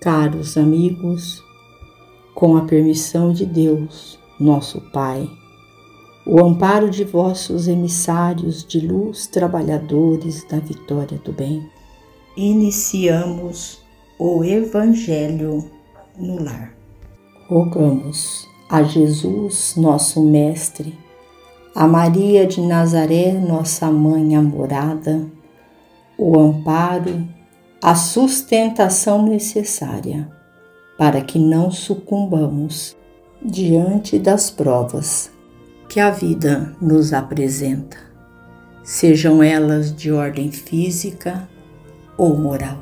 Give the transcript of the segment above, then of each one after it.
Caros amigos, com a permissão de Deus, nosso Pai, o amparo de vossos emissários de luz, trabalhadores da vitória do bem, iniciamos o Evangelho no lar. Rogamos a Jesus, nosso Mestre, a Maria de Nazaré, nossa mãe amorada, o amparo, a sustentação necessária para que não sucumbamos diante das provas que a vida nos apresenta, sejam elas de ordem física ou moral.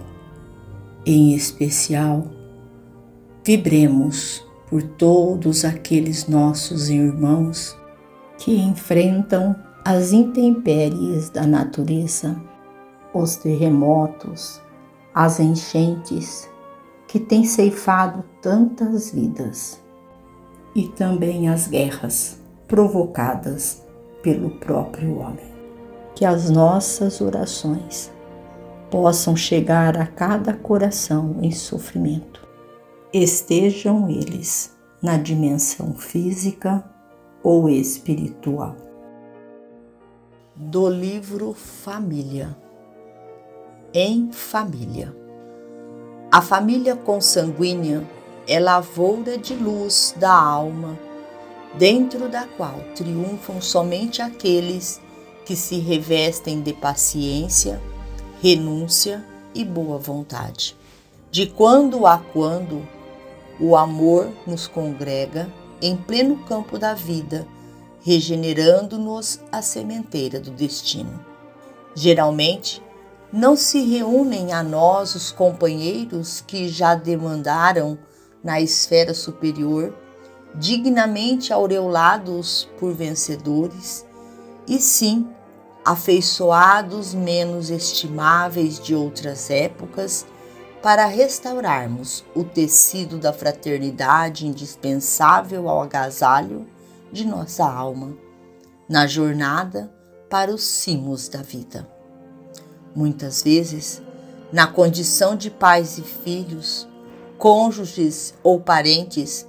Em especial, vibremos por todos aqueles nossos irmãos que enfrentam as intempéries da natureza, os terremotos, as enchentes que têm ceifado tantas vidas, e também as guerras provocadas pelo próprio homem. Que as nossas orações possam chegar a cada coração em sofrimento estejam eles na dimensão física ou espiritual. Do livro Família. Em família. A família consanguínea é lavoura de luz da alma, dentro da qual triunfam somente aqueles que se revestem de paciência, renúncia e boa vontade. De quando a quando o amor nos congrega em pleno campo da vida, regenerando-nos a sementeira do destino. Geralmente, não se reúnem a nós os companheiros que já demandaram na esfera superior, dignamente aureolados por vencedores, e sim afeiçoados menos estimáveis de outras épocas para restaurarmos o tecido da fraternidade indispensável ao agasalho de nossa alma, na jornada para os cimos da vida. Muitas vezes, na condição de pais e filhos, cônjuges ou parentes,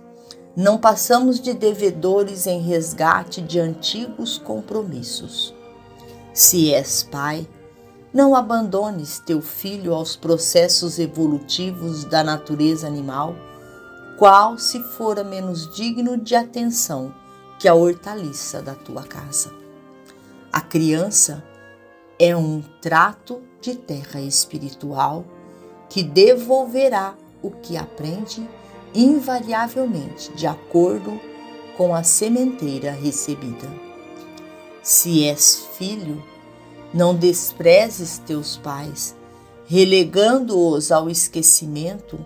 não passamos de devedores em resgate de antigos compromissos. Se és pai, não abandones teu filho aos processos evolutivos da natureza animal, qual se fora menos digno de atenção que a hortaliça da tua casa. A criança é um trato de terra espiritual que devolverá o que aprende invariavelmente de acordo com a sementeira recebida. Se és filho, não desprezes teus pais, relegando-os ao esquecimento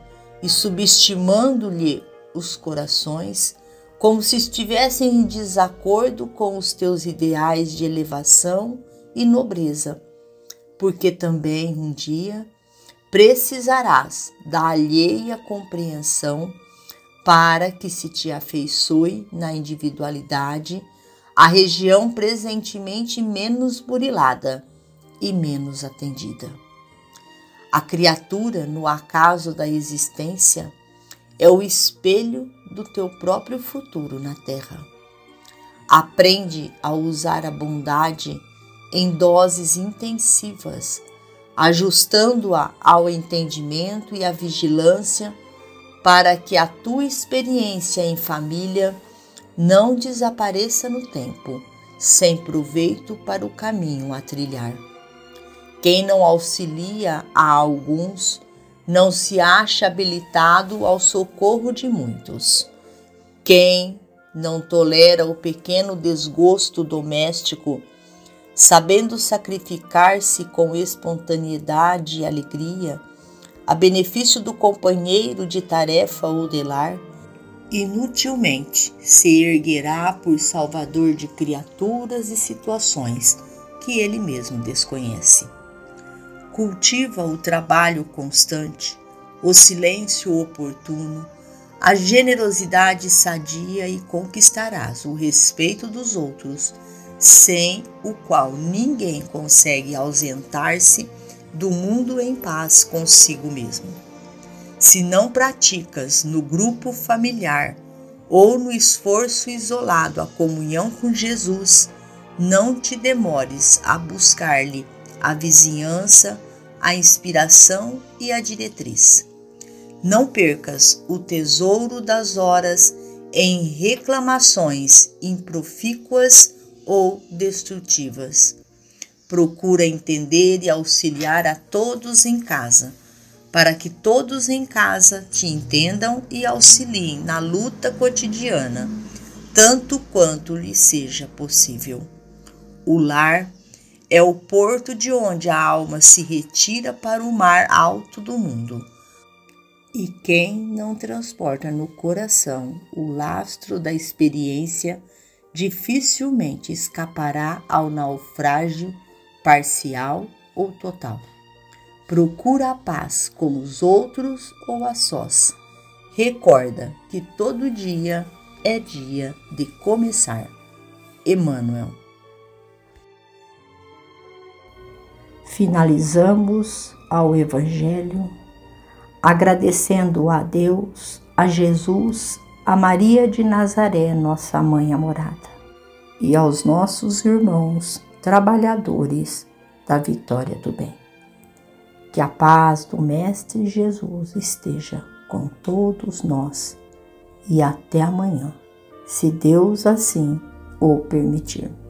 e subestimando-lhe os corações, como se estivessem em desacordo com os teus ideais de elevação e nobreza, porque também um dia precisarás da alheia compreensão para que se te afeiçoe na individualidade a região presentemente menos burilada e menos atendida. A criatura, no acaso da existência, é o espelho do teu próprio futuro na terra. Aprende a usar a bondade em doses intensivas, ajustando-a ao entendimento e à vigilância para que a tua experiência em família não desapareça no tempo, sem proveito para o caminho a trilhar. Quem não auxilia a alguns, não se acha habilitado ao socorro de muitos. Quem não tolera o pequeno desgosto doméstico, sabendo sacrificar-se com espontaneidade e alegria, a benefício do companheiro de tarefa ou de lar, inutilmente se erguerá por salvador de criaturas e situações que ele mesmo desconhece. Cultiva o trabalho constante, o silêncio oportuno, a generosidade sadia e conquistarás o respeito dos outros, sem o qual ninguém consegue ausentar-se do mundo em paz consigo mesmo. Se não praticas no grupo familiar ou no esforço isolado a comunhão com Jesus, não te demores a buscar-lhe a vizinhança, a inspiração e a diretriz. Não percas o tesouro das horas em reclamações improfícuas ou destrutivas. Procura entender e auxiliar a todos em casa para que todos em casa te entendam e auxiliem na luta cotidiana, tanto quanto lhe seja possível. O lar é o porto de onde a alma se retira para o mar alto do mundo. E quem não transporta no coração o lastro da experiência dificilmente escapará ao naufrágio parcial ou total. Procura a paz com os outros ou a sós. Recorda que todo dia é dia de começar. Emmanuel. Finalizamos ao Evangelho agradecendo a Deus, a Jesus, a Maria de Nazaré, nossa mãe amorada, e aos nossos irmãos trabalhadores da vitória do bem. Que a paz do Mestre Jesus esteja com todos nós e até amanhã, se Deus assim o permitir.